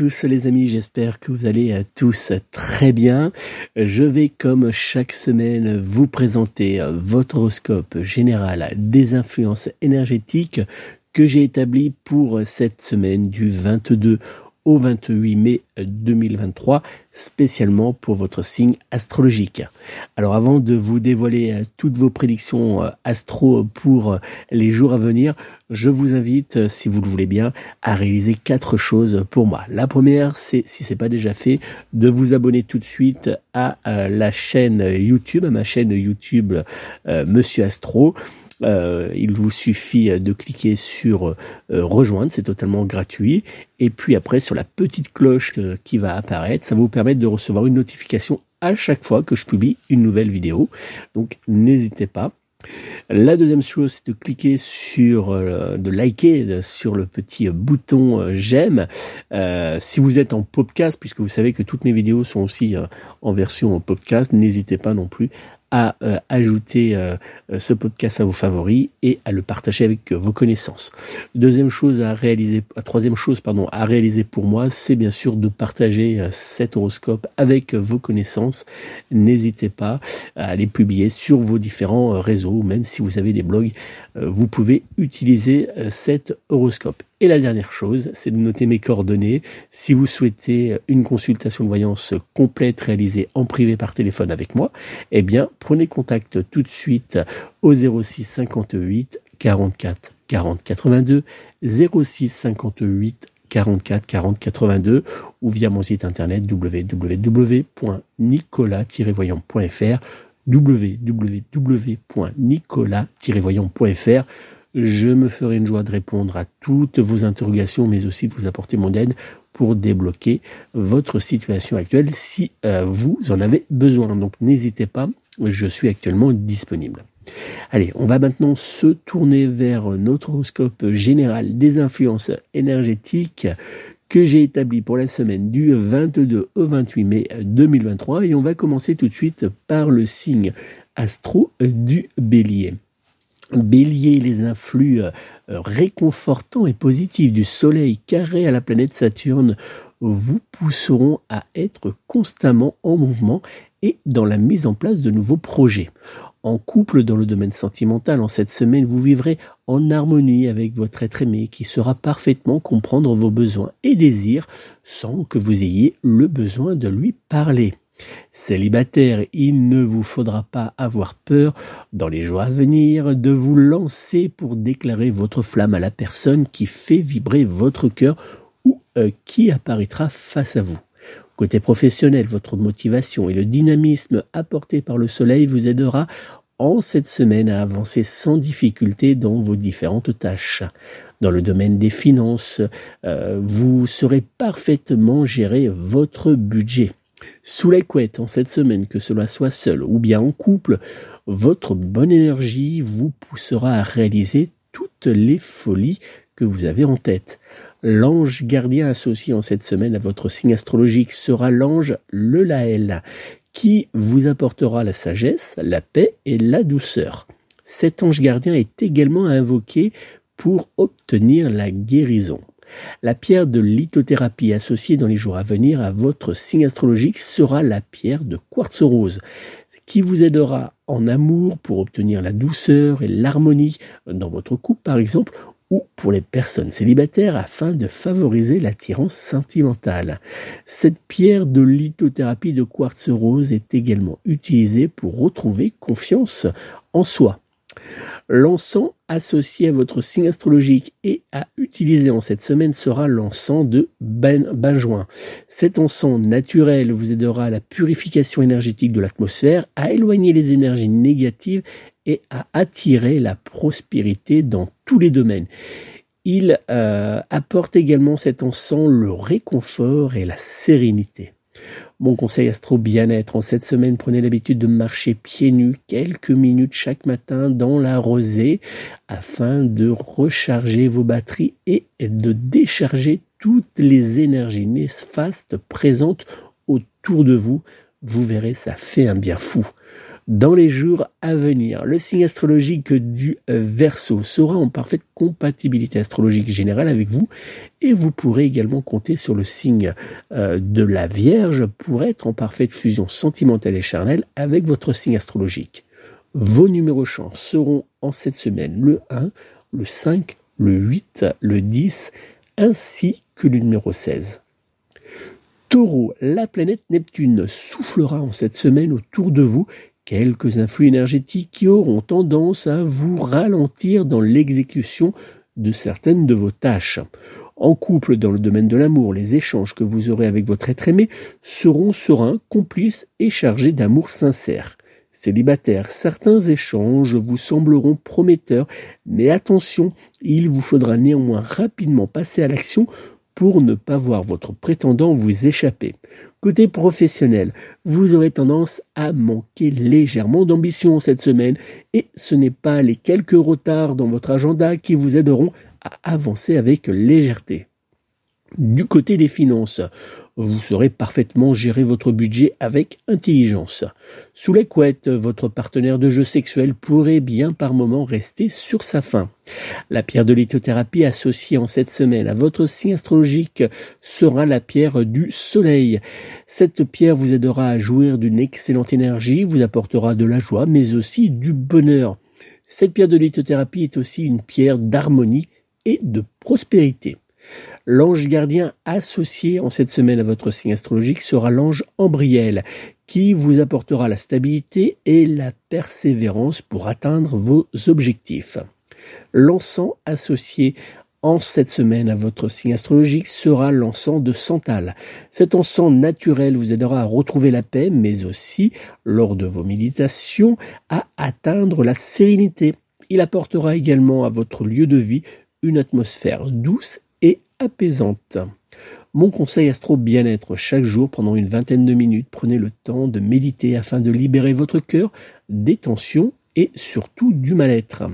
Tous les amis, j'espère que vous allez euh, tous très bien. Je vais comme chaque semaine vous présenter euh, votre horoscope général des influences énergétiques que j'ai établi pour cette semaine du 22 au 28 mai 2023, spécialement pour votre signe astrologique. Alors avant de vous dévoiler euh, toutes vos prédictions euh, astro pour euh, les jours à venir, je vous invite, si vous le voulez bien, à réaliser quatre choses pour moi. La première, c'est, si c'est pas déjà fait, de vous abonner tout de suite à la chaîne YouTube, à ma chaîne YouTube Monsieur Astro. Euh, il vous suffit de cliquer sur euh, rejoindre, c'est totalement gratuit. Et puis après, sur la petite cloche euh, qui va apparaître, ça va vous permettre de recevoir une notification à chaque fois que je publie une nouvelle vidéo. Donc n'hésitez pas. La deuxième chose, c'est de cliquer sur, de liker sur le petit bouton j'aime. si vous êtes en podcast, puisque vous savez que toutes mes vidéos sont aussi en version podcast, n'hésitez pas non plus à euh, ajouter euh, ce podcast à vos favoris et à le partager avec vos connaissances. Deuxième chose à réaliser, troisième chose pardon à réaliser pour moi, c'est bien sûr de partager euh, cet horoscope avec vos connaissances. N'hésitez pas à les publier sur vos différents réseaux, même si vous avez des blogs, vous pouvez utiliser cet horoscope. Et la dernière chose, c'est de noter mes coordonnées. Si vous souhaitez une consultation de voyance complète réalisée en privé par téléphone avec moi, eh bien, prenez contact tout de suite au 06 58 44 40 82 06 58 44 40 82 ou via mon site internet www.nicolas-voyant.fr www.nicolas-voyant.fr je me ferai une joie de répondre à toutes vos interrogations, mais aussi de vous apporter mon aide pour débloquer votre situation actuelle si euh, vous en avez besoin. Donc n'hésitez pas, je suis actuellement disponible. Allez, on va maintenant se tourner vers notre horoscope général des influences énergétiques que j'ai établi pour la semaine du 22 au 28 mai 2023 et on va commencer tout de suite par le signe astro du bélier. Bélier, les influx euh, réconfortants et positifs du Soleil carré à la planète Saturne vous pousseront à être constamment en mouvement et dans la mise en place de nouveaux projets. En couple dans le domaine sentimental, en cette semaine, vous vivrez en harmonie avec votre être aimé qui saura parfaitement comprendre vos besoins et désirs sans que vous ayez le besoin de lui parler. Célibataire, il ne vous faudra pas avoir peur, dans les jours à venir, de vous lancer pour déclarer votre flamme à la personne qui fait vibrer votre cœur ou euh, qui apparaîtra face à vous. Côté professionnel, votre motivation et le dynamisme apporté par le soleil vous aidera en cette semaine à avancer sans difficulté dans vos différentes tâches. Dans le domaine des finances, euh, vous saurez parfaitement gérer votre budget. Sous la couette en cette semaine, que cela soit seul ou bien en couple, votre bonne énergie vous poussera à réaliser toutes les folies que vous avez en tête. L'ange gardien associé en cette semaine à votre signe astrologique sera l'ange Le Laël, qui vous apportera la sagesse, la paix et la douceur. Cet ange gardien est également invoqué pour obtenir la guérison. La pierre de lithothérapie associée dans les jours à venir à votre signe astrologique sera la pierre de quartz rose qui vous aidera en amour pour obtenir la douceur et l'harmonie dans votre couple par exemple ou pour les personnes célibataires afin de favoriser l'attirance sentimentale. Cette pierre de lithothérapie de quartz rose est également utilisée pour retrouver confiance en soi. L'encens associé à votre signe astrologique et à utiliser en cette semaine sera l'encens de ben, Benjoin. Cet encens naturel vous aidera à la purification énergétique de l'atmosphère, à éloigner les énergies négatives et à attirer la prospérité dans tous les domaines. Il euh, apporte également cet encens le réconfort et la sérénité. Mon conseil astro bien-être en cette semaine, prenez l'habitude de marcher pieds nus quelques minutes chaque matin dans la rosée afin de recharger vos batteries et de décharger toutes les énergies néfastes présentes autour de vous. Vous verrez, ça fait un bien fou dans les jours à venir. Le signe astrologique du Verseau sera en parfaite compatibilité astrologique générale avec vous et vous pourrez également compter sur le signe euh, de la Vierge pour être en parfaite fusion sentimentale et charnelle avec votre signe astrologique. Vos numéros chance seront en cette semaine le 1, le 5, le 8, le 10 ainsi que le numéro 16. Taureau, la planète Neptune soufflera en cette semaine autour de vous quelques influx énergétiques qui auront tendance à vous ralentir dans l'exécution de certaines de vos tâches. En couple, dans le domaine de l'amour, les échanges que vous aurez avec votre être aimé seront sereins, complices et chargés d'amour sincère. Célibataire, certains échanges vous sembleront prometteurs, mais attention, il vous faudra néanmoins rapidement passer à l'action pour ne pas voir votre prétendant vous échapper. Côté professionnel, vous aurez tendance à manquer légèrement d'ambition cette semaine et ce n'est pas les quelques retards dans votre agenda qui vous aideront à avancer avec légèreté. Du côté des finances, vous saurez parfaitement gérer votre budget avec intelligence. Sous les couettes, votre partenaire de jeu sexuel pourrait bien par moment rester sur sa faim. La pierre de lithothérapie associée en cette semaine à votre signe astrologique sera la pierre du soleil. Cette pierre vous aidera à jouir d'une excellente énergie, vous apportera de la joie, mais aussi du bonheur. Cette pierre de lithothérapie est aussi une pierre d'harmonie et de prospérité. L'ange gardien associé en cette semaine à votre signe astrologique sera l'ange Ambriel, qui vous apportera la stabilité et la persévérance pour atteindre vos objectifs. L'encens associé en cette semaine à votre signe astrologique sera l'encens de Santal. Cet encens naturel vous aidera à retrouver la paix, mais aussi, lors de vos méditations, à atteindre la sérénité. Il apportera également à votre lieu de vie une atmosphère douce apaisante. Mon conseil astro bien-être chaque jour pendant une vingtaine de minutes, prenez le temps de méditer afin de libérer votre cœur des tensions et surtout du mal-être.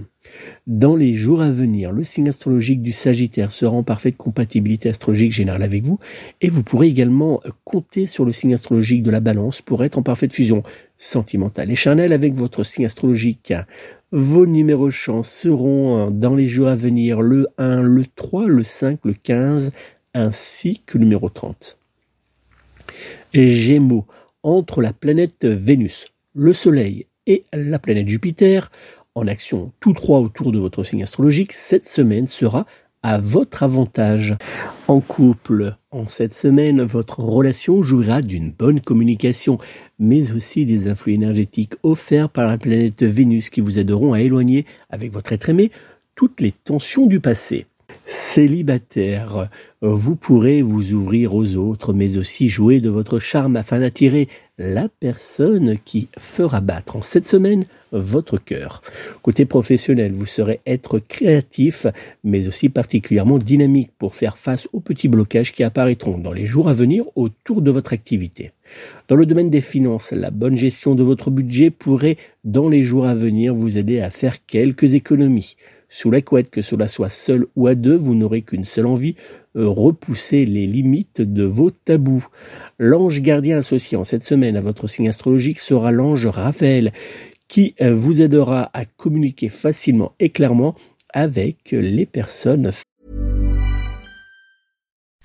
Dans les jours à venir, le signe astrologique du Sagittaire sera en parfaite compatibilité astrologique générale avec vous et vous pourrez également compter sur le signe astrologique de la Balance pour être en parfaite fusion sentimentale et charnelle avec votre signe astrologique. Vos numéros chance seront dans les jours à venir le 1, le 3, le 5, le 15 ainsi que le numéro 30. Gémeaux, entre la planète Vénus, le Soleil et la planète Jupiter, en action tous trois autour de votre signe astrologique, cette semaine sera à votre avantage. En couple, en cette semaine, votre relation jouira d'une bonne communication, mais aussi des influx énergétiques offerts par la planète Vénus qui vous aideront à éloigner, avec votre être aimé, toutes les tensions du passé. Célibataire, vous pourrez vous ouvrir aux autres, mais aussi jouer de votre charme afin d'attirer la personne qui fera battre en cette semaine votre cœur. Côté professionnel, vous serez être créatif, mais aussi particulièrement dynamique pour faire face aux petits blocages qui apparaîtront dans les jours à venir autour de votre activité. Dans le domaine des finances, la bonne gestion de votre budget pourrait, dans les jours à venir, vous aider à faire quelques économies. Sous la couette, que cela soit seul ou à deux, vous n'aurez qu'une seule envie, euh, repousser les limites de vos tabous. L'ange gardien associé en cette semaine à votre signe astrologique sera l'ange Raphaël, qui euh, vous aidera à communiquer facilement et clairement avec les personnes.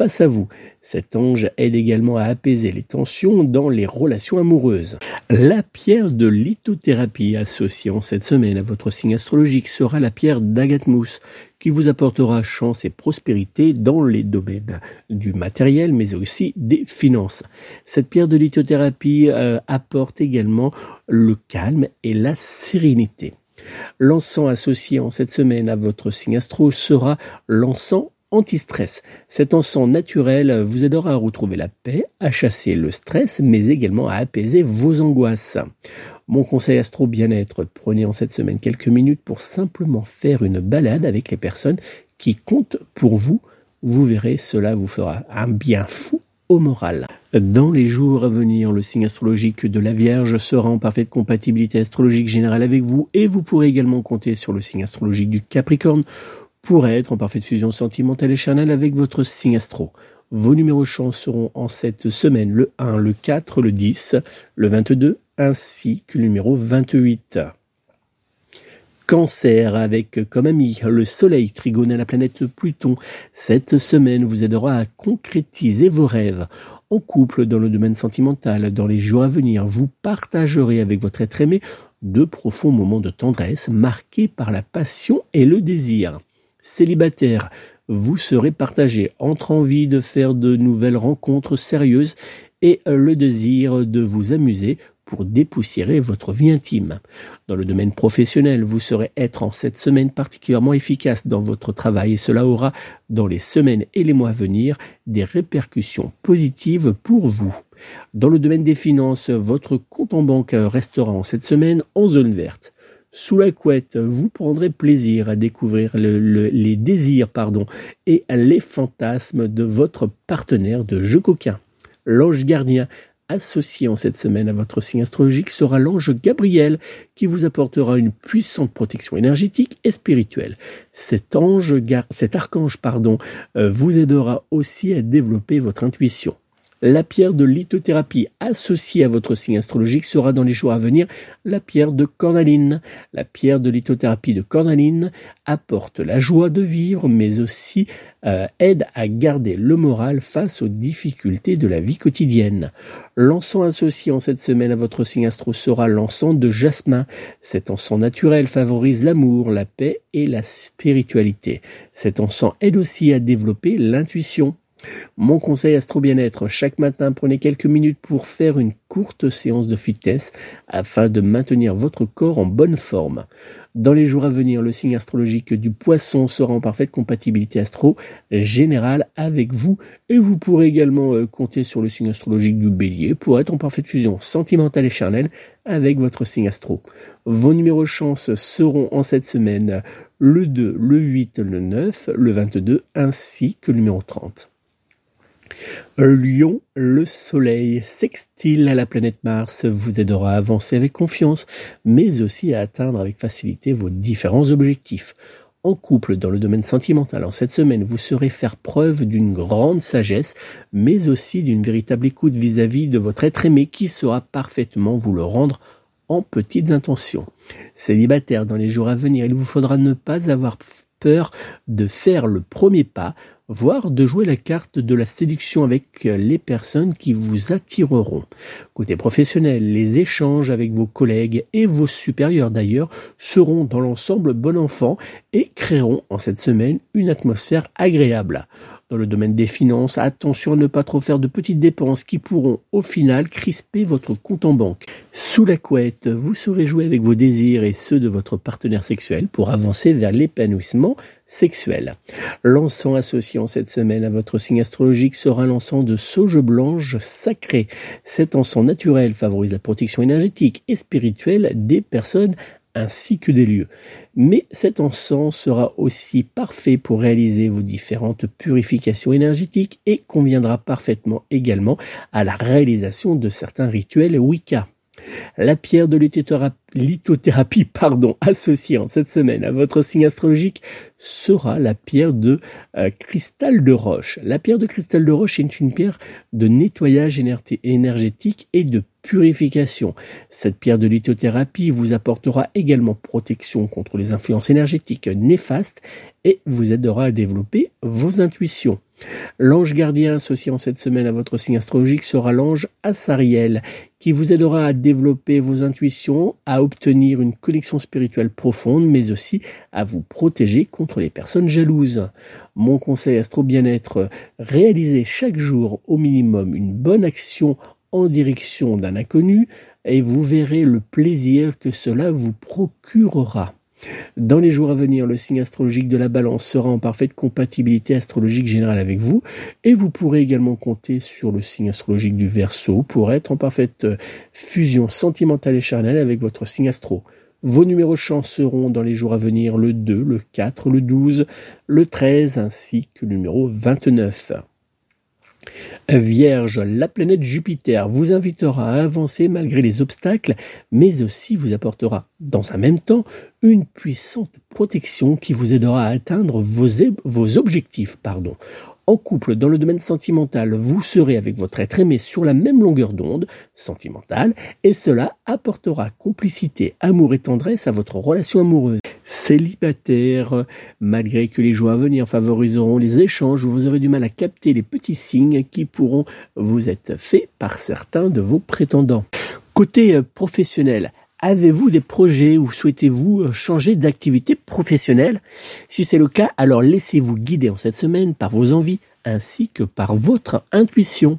face à vous. Cet ange aide également à apaiser les tensions dans les relations amoureuses. La pierre de lithothérapie associée en cette semaine à votre signe astrologique sera la pierre d'Agatmous, qui vous apportera chance et prospérité dans les domaines du matériel, mais aussi des finances. Cette pierre de lithothérapie euh, apporte également le calme et la sérénité. L'encens associé en cette semaine à votre signe astro sera l'encens anti-stress. Cet encens naturel vous aidera à retrouver la paix, à chasser le stress, mais également à apaiser vos angoisses. Mon conseil astro bien-être, prenez en cette semaine quelques minutes pour simplement faire une balade avec les personnes qui comptent pour vous. Vous verrez, cela vous fera un bien fou au moral. Dans les jours à venir, le signe astrologique de la Vierge sera en parfaite compatibilité astrologique générale avec vous et vous pourrez également compter sur le signe astrologique du Capricorne pourrait être en parfaite fusion sentimentale et charnelle avec votre signe astro. Vos numéros chance seront en cette semaine le 1, le 4, le 10, le 22 ainsi que le numéro 28. Cancer avec comme ami le Soleil trigone à la planète Pluton. Cette semaine vous aidera à concrétiser vos rêves. En couple, dans le domaine sentimental, dans les jours à venir, vous partagerez avec votre être aimé de profonds moments de tendresse marqués par la passion et le désir célibataire, vous serez partagé entre envie de faire de nouvelles rencontres sérieuses et le désir de vous amuser pour dépoussiérer votre vie intime. Dans le domaine professionnel, vous serez être en cette semaine particulièrement efficace dans votre travail et cela aura, dans les semaines et les mois à venir, des répercussions positives pour vous. Dans le domaine des finances, votre compte en banque restera en cette semaine en zone verte. Sous la couette, vous prendrez plaisir à découvrir les désirs et les fantasmes de votre partenaire de jeu coquin. L'ange gardien associé en cette semaine à votre signe astrologique sera l'ange Gabriel qui vous apportera une puissante protection énergétique et spirituelle. Cet ange, cet archange, pardon, euh, vous aidera aussi à développer votre intuition. La pierre de lithothérapie associée à votre signe astrologique sera dans les jours à venir la pierre de cornaline. La pierre de lithothérapie de cornaline apporte la joie de vivre, mais aussi euh, aide à garder le moral face aux difficultés de la vie quotidienne. L'encens associé en cette semaine à votre signe astro sera l'encens de jasmin. Cet encens naturel favorise l'amour, la paix et la spiritualité. Cet encens aide aussi à développer l'intuition. Mon conseil Astro Bien-être, chaque matin prenez quelques minutes pour faire une courte séance de fitness afin de maintenir votre corps en bonne forme. Dans les jours à venir, le signe astrologique du poisson sera en parfaite compatibilité astro générale avec vous et vous pourrez également euh, compter sur le signe astrologique du bélier pour être en parfaite fusion sentimentale et charnelle avec votre signe astro. Vos numéros chance seront en cette semaine le 2, le 8, le 9, le 22 ainsi que le numéro 30. Lion, le soleil sextile à la planète Mars vous aidera à avancer avec confiance, mais aussi à atteindre avec facilité vos différents objectifs. En couple, dans le domaine sentimental, en cette semaine, vous saurez faire preuve d'une grande sagesse, mais aussi d'une véritable écoute vis-à-vis -vis de votre être aimé qui saura parfaitement vous le rendre en petites intentions. Célibataire dans les jours à venir, il vous faudra ne pas avoir peur de faire le premier pas voire de jouer la carte de la séduction avec les personnes qui vous attireront. Côté professionnel, les échanges avec vos collègues et vos supérieurs d'ailleurs seront dans l'ensemble bon enfant et créeront en cette semaine une atmosphère agréable. Dans le domaine des finances, attention à ne pas trop faire de petites dépenses qui pourront au final crisper votre compte en banque. Sous la couette, vous saurez jouer avec vos désirs et ceux de votre partenaire sexuel pour avancer vers l'épanouissement sexuel. L'encens associé en cette semaine à votre signe astrologique sera l'encens de sauge blanche sacré. Cet encens naturel favorise la protection énergétique et spirituelle des personnes ainsi que des lieux. Mais cet encens sera aussi parfait pour réaliser vos différentes purifications énergétiques et conviendra parfaitement également à la réalisation de certains rituels Wicca. La pierre de lithothérapie pardon, associée en cette semaine à votre signe astrologique sera la pierre de euh, cristal de roche. La pierre de cristal de roche est une pierre de nettoyage énergétique et de purification. Cette pierre de lithothérapie vous apportera également protection contre les influences énergétiques néfastes et vous aidera à développer vos intuitions. L'ange gardien associé en cette semaine à votre signe astrologique sera l'ange Assariel, qui vous aidera à développer vos intuitions, à obtenir une connexion spirituelle profonde, mais aussi à vous protéger contre les personnes jalouses. Mon conseil astro bien-être, réalisez chaque jour au minimum une bonne action en direction d'un inconnu et vous verrez le plaisir que cela vous procurera. Dans les jours à venir, le signe astrologique de la balance sera en parfaite compatibilité astrologique générale avec vous et vous pourrez également compter sur le signe astrologique du Verseau pour être en parfaite fusion sentimentale et charnelle avec votre signe astro. Vos numéros chance seront dans les jours à venir le 2, le 4, le 12, le 13 ainsi que le numéro 29. Vierge, la planète Jupiter vous invitera à avancer malgré les obstacles, mais aussi vous apportera dans un même temps une puissante protection qui vous aidera à atteindre vos, objectifs. Pardon. En couple, dans le domaine sentimental, vous serez avec votre être aimé sur la même longueur d'onde sentimentale et cela apportera complicité, amour et tendresse à votre relation amoureuse. Célibataire, malgré que les jours à venir favoriseront les échanges, vous aurez du mal à capter les petits signes qui pourront vous être faits par certains de vos prétendants. Côté euh, professionnel, Avez-vous des projets ou souhaitez-vous euh, changer d'activité professionnelle? Si c'est le cas, alors laissez-vous guider en cette semaine par vos envies ainsi que par votre intuition.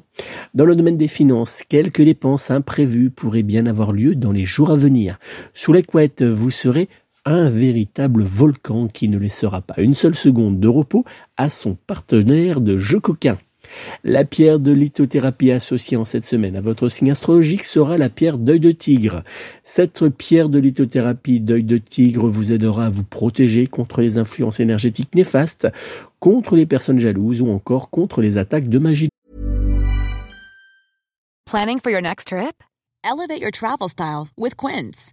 Dans le domaine des finances, quelques dépenses imprévues pourraient bien avoir lieu dans les jours à venir. Sous la couette, vous serez un véritable volcan qui ne laissera pas une seule seconde de repos à son partenaire de jeu coquin. La pierre de lithothérapie associée en cette semaine à votre signe astrologique sera la pierre d'œil de tigre. Cette pierre de lithothérapie d'œil de tigre vous aidera à vous protéger contre les influences énergétiques néfastes, contre les personnes jalouses ou encore contre les attaques de magie. Planning for your next trip? Elevate your travel style with Quince.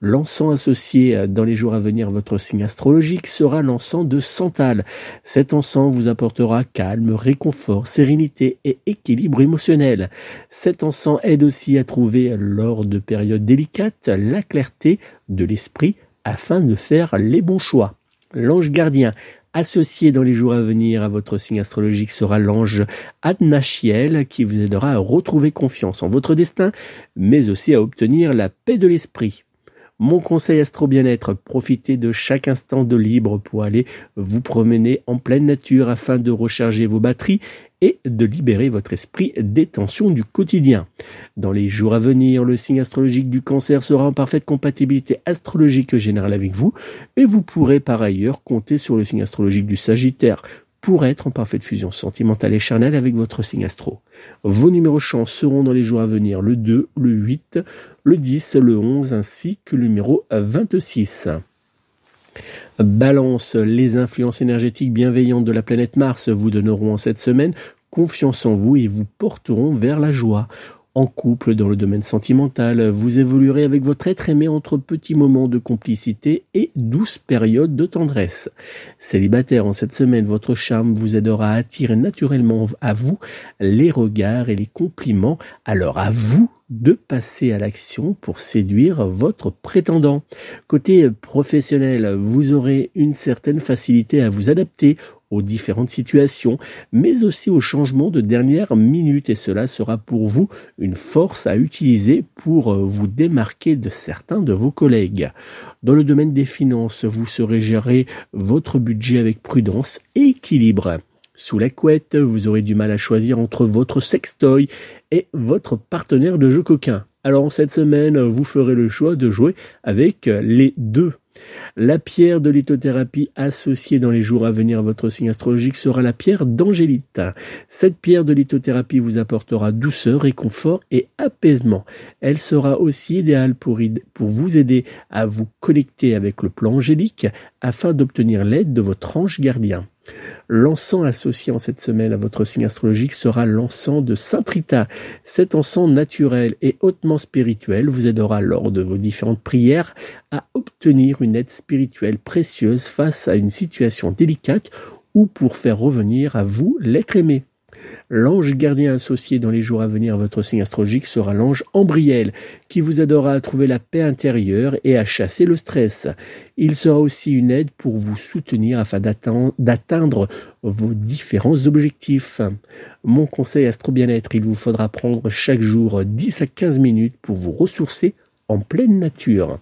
L'encens associé dans les jours à venir votre signe astrologique sera l'encens de Santal. Cet encens vous apportera calme, réconfort, sérénité et équilibre émotionnel. Cet encens aide aussi à trouver lors de périodes délicates la clarté de l'esprit afin de faire les bons choix. L'ange gardien associé dans les jours à venir à votre signe astrologique sera l'ange Adnachiel qui vous aidera à retrouver confiance en votre destin, mais aussi à obtenir la paix de l'esprit. Mon conseil astro bien-être, profitez de chaque instant de libre pour aller vous promener en pleine nature afin de recharger vos batteries et de libérer votre esprit des tensions du quotidien. Dans les jours à venir, le signe astrologique du cancer sera en parfaite compatibilité astrologique générale avec vous et vous pourrez par ailleurs compter sur le signe astrologique du sagittaire pour être en parfaite fusion sentimentale et charnelle avec votre signe astro. Vos numéros chance seront dans les jours à venir le 2, le 8, le 10, le 11 ainsi que le numéro 26. Balance, les influences énergétiques bienveillantes de la planète Mars vous donneront en cette semaine confiance en vous et vous porteront vers la joie. En couple, dans le domaine sentimental, vous évoluerez avec votre être aimé entre petits moments de complicité et douces périodes de tendresse. Célibataire en cette semaine, votre charme vous aidera à attirer naturellement à vous les regards et les compliments. Alors à vous de passer à l'action pour séduire votre prétendant. Côté professionnel, vous aurez une certaine facilité à vous adapter aux différentes situations, mais aussi aux changements de dernière minute et cela sera pour vous une force à utiliser pour vous démarquer de certains de vos collègues. Dans le domaine des finances, vous saurez gérer votre budget avec prudence et équilibre. Sous la couette, vous aurez du mal à choisir entre votre sextoy et votre partenaire de jeu coquin. Alors cette semaine, vous ferez le choix de jouer avec les deux. La pierre de lithothérapie associée dans les jours à venir à votre signe astrologique sera la pierre d'angélite. Cette pierre de lithothérapie vous apportera douceur, réconfort et apaisement. Elle sera aussi idéale pour, pour vous aider à vous connecter avec le plan angélique afin d'obtenir l'aide de votre ange gardien. L'encens associé en cette semaine à votre signe astrologique sera l'encens de Saint Rita. Cet encens naturel et hautement spirituel vous aidera lors de vos différentes prières à obtenir une aide spirituelle précieuse face à une situation délicate ou pour faire revenir à vous l'être aimé. L'ange gardien associé dans les jours à venir à votre signe astrologique sera l'ange Ambriel, qui vous aidera à trouver la paix intérieure et à chasser le stress. Il sera aussi une aide pour vous soutenir afin d'atteindre vos différents objectifs. Mon conseil astro bien-être, il vous faudra prendre chaque jour 10 à 15 minutes pour vous ressourcer en pleine nature.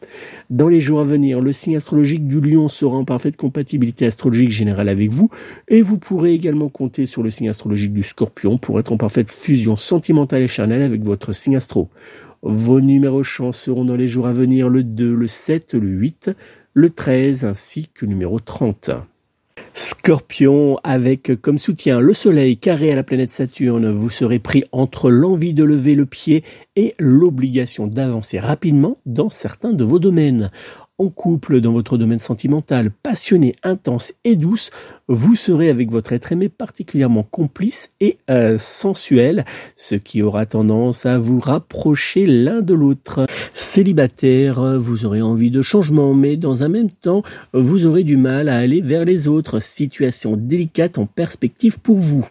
Dans les jours à venir, le signe astrologique du lion sera en parfaite compatibilité astrologique générale avec vous et vous pourrez également compter sur le signe astrologique du scorpion pour être en parfaite fusion sentimentale et charnelle avec votre signe astro. Vos numéros chance seront dans les jours à venir le 2, le 7, le 8, le 13 ainsi que numéro 30. Scorpion, avec comme soutien le Soleil carré à la planète Saturne, vous serez pris entre l'envie de lever le pied et l'obligation d'avancer rapidement dans certains de vos domaines en couple dans votre domaine sentimental, passionné, intense et douce, vous serez avec votre être aimé particulièrement complice et euh, sensuel, ce qui aura tendance à vous rapprocher l'un de l'autre. Célibataire, vous aurez envie de changement, mais dans un même temps, vous aurez du mal à aller vers les autres. Situation délicate en perspective pour vous.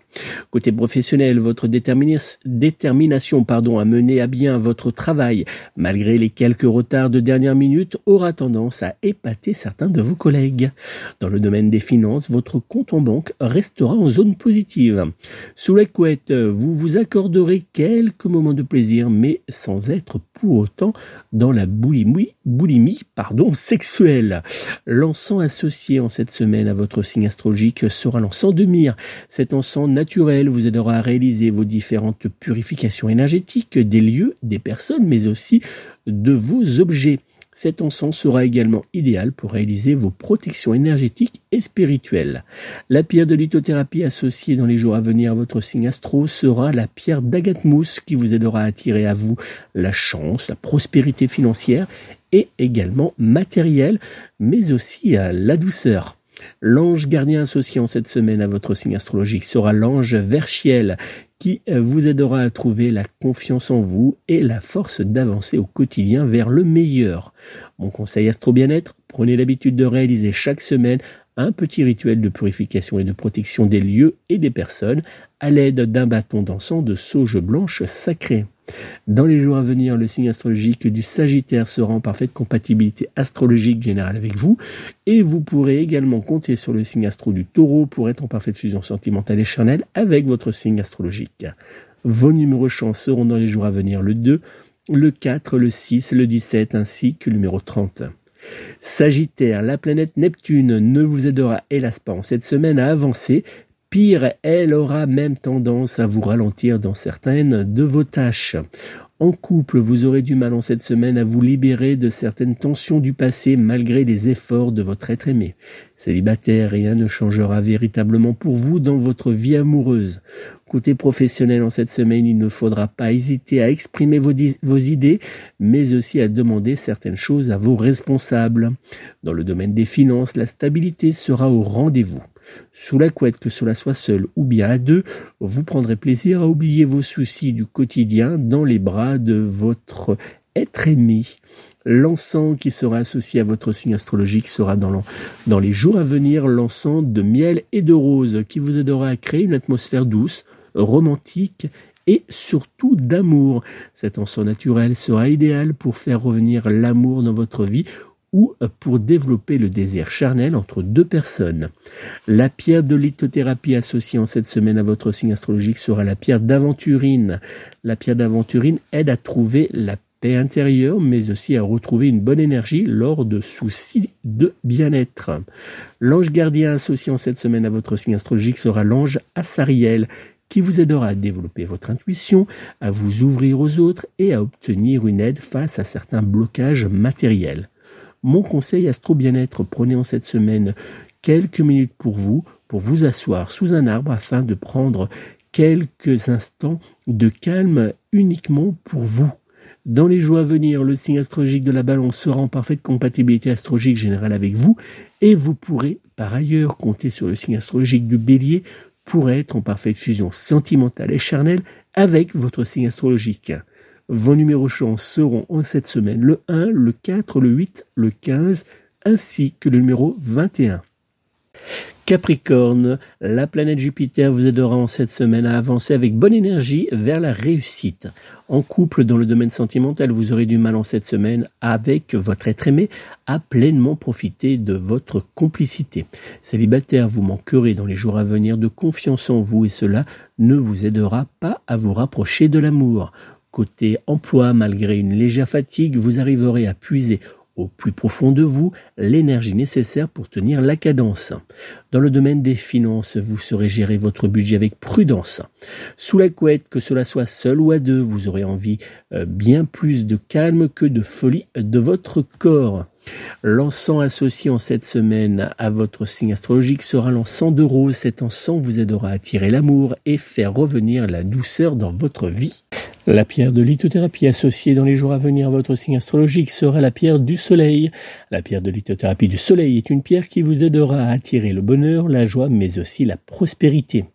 Côté professionnel, votre détermination pardon, à mener à bien votre travail, malgré les quelques retards de dernière minute, aura tendance à épater certains de vos collègues. Dans le domaine des finances, votre compte en banque restera en zone positive. Sous la couette, vous vous accorderez quelques moments de plaisir, mais sans être pour autant dans la boulimie, pardon, sexuelle. L'encens associé en cette semaine à votre signe astrologique sera l'encens de mire. Cet encens naturel vous aidera à réaliser vos différentes purifications énergétiques des lieux, des personnes, mais aussi de vos objets. Cet encens sera également idéal pour réaliser vos protections énergétiques et spirituelles. La pierre de lithothérapie associée dans les jours à venir à votre signe astro sera la pierre d'Agatmousse qui vous aidera à attirer à vous la chance, la prospérité financière et également matérielle, mais aussi la douceur. L'ange gardien associé en cette semaine à votre signe astrologique sera l'ange Verchiel, qui euh, vous aidera à trouver la confiance en vous et la force d'avancer au quotidien vers le meilleur. Mon conseil Astro Bien-être, prenez l'habitude de réaliser chaque semaine un petit rituel de purification et de protection des lieux et des personnes à l'aide d'un bâton d'encens de sauge blanche sacrée. Dans les jours à venir, le signe astrologique du Sagittaire sera en parfaite compatibilité astrologique générale avec vous et vous pourrez également compter sur le signe astro du Taureau pour être en parfaite fusion sentimentale et charnelle avec votre signe astrologique. Vos numéros chance seront dans les jours à venir le 2, le 4, le 6, le 17 ainsi que le numéro 30. Sagittaire, la planète Neptune ne vous aidera hélas pas en cette semaine à avancer. Pire, elle aura même tendance à vous ralentir dans certaines de vos tâches. En couple, vous aurez du mal en cette semaine à vous libérer de certaines tensions du passé malgré les efforts de votre être aimé. Célibataire, rien ne changera véritablement pour vous dans votre vie amoureuse. Côté professionnel en cette semaine, il ne faudra pas hésiter à exprimer vos, vos, idées, mais aussi à demander certaines choses à vos responsables. Dans le domaine des finances, la stabilité sera au rendez-vous. Sous la couette, que cela soit seul ou bien à deux, vous prendrez plaisir à oublier vos soucis du quotidien dans les bras de votre être aimé. L'encens qui sera associé à votre signe astrologique sera dans, les jours à venir l'encens de miel et de rose qui vous aidera à créer une atmosphère douce, romantique et surtout d'amour. Cet encens naturel sera idéal pour faire revenir l'amour dans votre vie ou pour développer le désir charnel entre deux personnes. La pierre de lithothérapie associée en cette semaine à votre signe astrologique sera la pierre d'aventurine. La pierre d'aventurine aide à trouver la paix intérieure, mais aussi à retrouver une bonne énergie lors de soucis de bien-être. L'ange gardien associé en cette semaine à votre signe astrologique sera l'ange Assariel qui vous aidera à développer votre intuition, à vous ouvrir aux autres et à obtenir une aide face à certains blocages matériels. Mon conseil Astro Bien-être, prenez en cette semaine quelques minutes pour vous, pour vous asseoir sous un arbre afin de prendre quelques instants de calme uniquement pour vous. Dans les jours à venir, le signe astrologique de la balance sera en parfaite compatibilité astrologique générale avec vous et vous pourrez par ailleurs compter sur le signe astrologique du bélier pour être en parfaite fusion sentimentale et charnelle avec votre signe astrologique. Vos numéros chance seront en cette semaine le 1, le 4, le 8, le 15 ainsi que le numéro 21. Capricorne, la planète Jupiter vous aidera en cette semaine à avancer avec bonne énergie vers la réussite. En couple, dans le domaine sentimental, vous aurez du mal en cette semaine avec votre être aimé à pleinement profiter de votre complicité. Célibataire, vous manquerez dans les jours à venir de confiance en vous et cela ne vous aidera pas à vous rapprocher de l'amour. Côté emploi, malgré une légère fatigue, vous arriverez à puiser au plus profond de vous l'énergie nécessaire pour tenir la cadence. Dans le domaine des finances, vous saurez gérer votre budget avec prudence. Sous la couette, que cela soit seul ou à deux, vous aurez envie euh, bien plus de calme que de folie de votre corps. L'encens associé en cette semaine à votre signe astrologique sera l'encens de rose. Cet encens vous aidera à attirer l'amour et faire revenir la douceur dans votre vie. La pierre de lithothérapie associée dans les jours à venir à votre signe astrologique sera la pierre du soleil. La pierre de lithothérapie du soleil est une pierre qui vous aidera à attirer le bonheur, la joie, mais aussi la prospérité.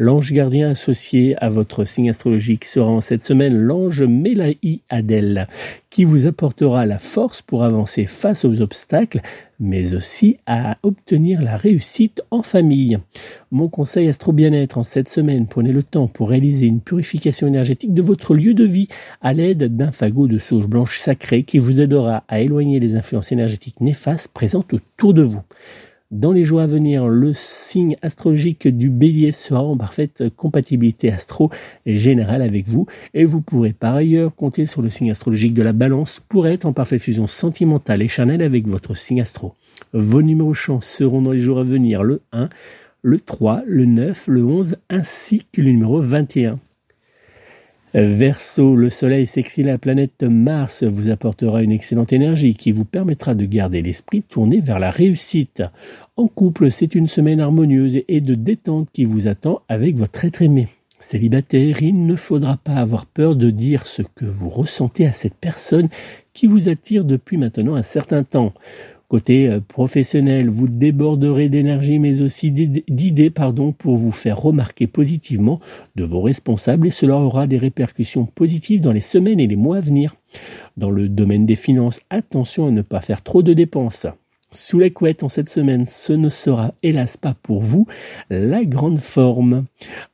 L'ange gardien associé à votre signe astrologique sera en cette semaine l'ange Mélaï Adèle, qui vous apportera la force pour avancer face aux obstacles, mais aussi à obtenir la réussite en famille. Mon conseil astro bien-être en cette semaine, prenez le temps pour réaliser une purification énergétique de votre lieu de vie à l'aide d'un fagot de sauge blanche sacrée qui vous aidera à éloigner les influences énergétiques néfastes présentes autour de vous. Dans les jours à venir, le signe astrologique du bélier sera en parfaite compatibilité astro générale avec vous et vous pourrez par ailleurs compter sur le signe astrologique de la balance pour être en parfaite fusion sentimentale et charnelle avec votre signe astro. Vos numéros chance seront dans les jours à venir le 1, le 3, le 9, le 11 ainsi que le numéro 21. Verseau, le soleil sexy la planète Mars vous apportera une excellente énergie qui vous permettra de garder l'esprit tourné vers la réussite. En couple, c'est une semaine harmonieuse et de détente qui vous attend avec votre être aimé. Célibataire, il ne faudra pas avoir peur de dire ce que vous ressentez à cette personne qui vous attire depuis maintenant un certain temps. Côté euh, professionnel, vous déborderez d'énergie mais aussi d'idées pardon, pour vous faire remarquer positivement de vos responsables et cela aura des répercussions positives dans les semaines et les mois à venir. Dans le domaine des finances, attention à ne pas faire trop de dépenses. Sous les couettes en cette semaine, ce ne sera hélas pas pour vous la grande forme.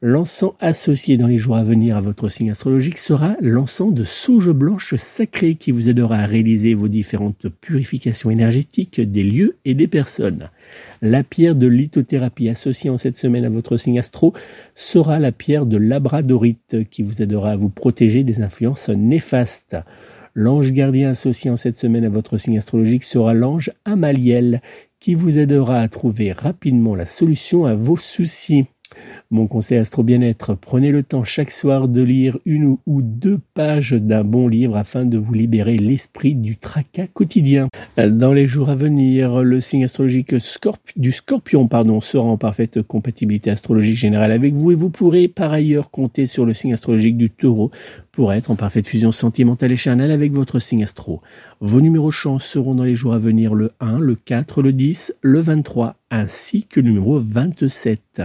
L'encens associé dans les jours à venir à votre signe astrologique sera l'encens de sauge blanche sacrée qui vous aidera à réaliser vos différentes purifications énergétiques des lieux et des personnes. La pierre de lithothérapie associée en cette semaine à votre signe astro sera la pierre de labradorite qui vous aidera à vous protéger des influences néfastes. L'ange gardien associé en cette semaine à votre signe astrologique sera l'ange Amaliel, qui vous aidera à trouver rapidement la solution à vos soucis. Mon conseil Astro Bien-être, prenez le temps chaque soir de lire une ou deux pages d'un bon livre afin de vous libérer l'esprit du tracas quotidien. Dans les jours à venir, le signe astrologique du scorpion pardon, sera en parfaite compatibilité astrologique générale avec vous et vous pourrez par ailleurs compter sur le signe astrologique du taureau pour être en parfaite fusion sentimentale et charnelle avec votre signe astro. Vos numéros chance seront dans les jours à venir le 1, le 4, le 10, le 23 ainsi que le numéro 27.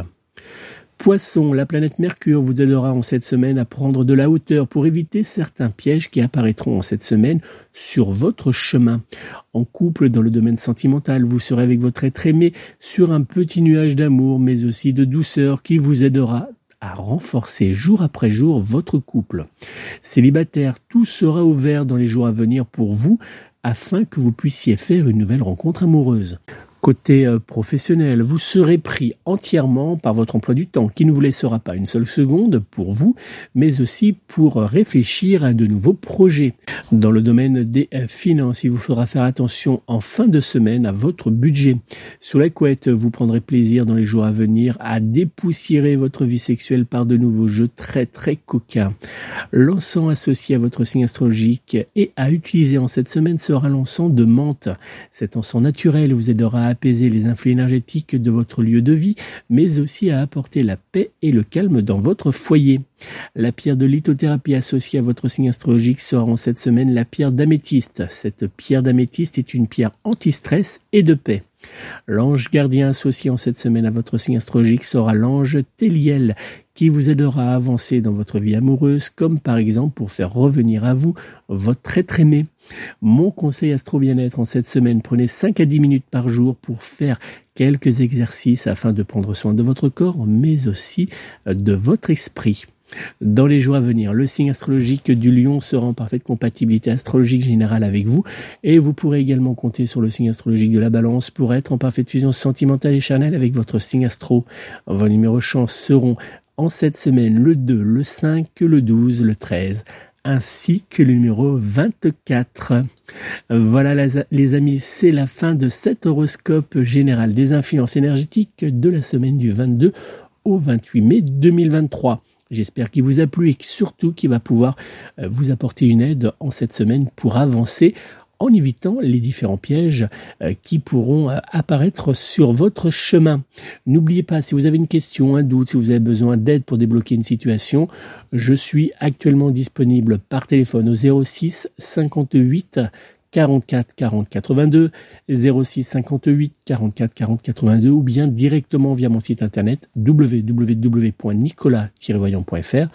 Poisson, la planète Mercure vous aidera en cette semaine à prendre de la hauteur pour éviter certains pièges qui apparaîtront en cette semaine sur votre chemin. En couple, dans le domaine sentimental, vous serez avec votre être aimé sur un petit nuage d'amour, mais aussi de douceur qui vous aidera à renforcer jour après jour votre couple. Célibataire, tout sera ouvert dans les jours à venir pour vous afin que vous puissiez faire une nouvelle rencontre amoureuse. Côté euh, professionnel, vous serez pris entièrement par votre emploi du temps, qui ne vous laissera pas une seule seconde pour vous, mais aussi pour réfléchir à de nouveaux projets. Dans le domaine des finances, il vous faudra faire attention en fin de semaine à votre budget. Sous la couette, vous prendrez plaisir dans les jours à venir à dépoussiérer votre vie sexuelle par de nouveaux jeux très très coquins. L'encens associé à votre signe astrologique et à utiliser en cette semaine sera l'encens de menthe. Cet encens naturel vous aidera à apaiser les influx énergétiques de votre lieu de vie, mais aussi à apporter la paix et le calme dans votre foyer. La pierre de lithothérapie associée à votre signe astrologique sera en cette semaine la pierre d'améthyste. Cette pierre d'améthyste est une pierre anti-stress et de paix. L'ange gardien associé en cette semaine à votre signe astrologique sera l'ange Téliel, qui vous aidera à avancer dans votre vie amoureuse, comme par exemple pour faire revenir à vous votre être aimé. Mon conseil astro bien-être en cette semaine, prenez 5 à 10 minutes par jour pour faire quelques exercices afin de prendre soin de votre corps, mais aussi de votre esprit. Dans les jours à venir, le signe astrologique du lion sera en parfaite compatibilité astrologique générale avec vous et vous pourrez également compter sur le signe astrologique de la balance pour être en parfaite fusion sentimentale et charnelle avec votre signe astro. Vos numéros chance seront en cette semaine le 2, le 5, le 12, le 13 ainsi que le numéro 24. Voilà les amis, c'est la fin de cet horoscope général des influences énergétiques de la semaine du 22 au 28 mai 2023. J'espère qu'il vous a plu et surtout qu'il va pouvoir euh, vous apporter une aide en cette semaine pour avancer en évitant les différents pièges euh, qui pourront euh, apparaître sur votre chemin. N'oubliez pas, si vous avez une question, un doute, si vous avez besoin d'aide pour débloquer une situation, je suis actuellement disponible par téléphone au 06 58 44 40 82 06 58 44 40 82 ou bien directement via mon site internet www.nicolas-voyant.fr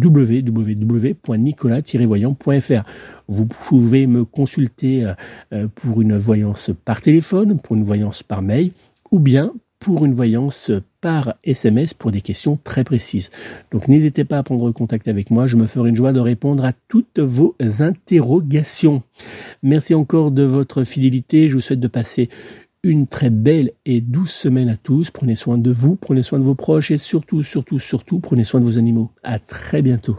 www.nicolas-voyant.fr. Vous pouvez me consulter euh, euh, pour une voyance par téléphone, pour une voyance par mail ou bien pour une voyance par SMS pour des questions très précises. Donc n'hésitez pas à prendre contact avec moi, je me ferai une joie de répondre à toutes vos interrogations. Merci encore de votre fidélité, je vous souhaite de passer une très belle et douce semaine à tous. Prenez soin de vous, prenez soin de vos proches et surtout, surtout, surtout, prenez soin de vos animaux. À très bientôt.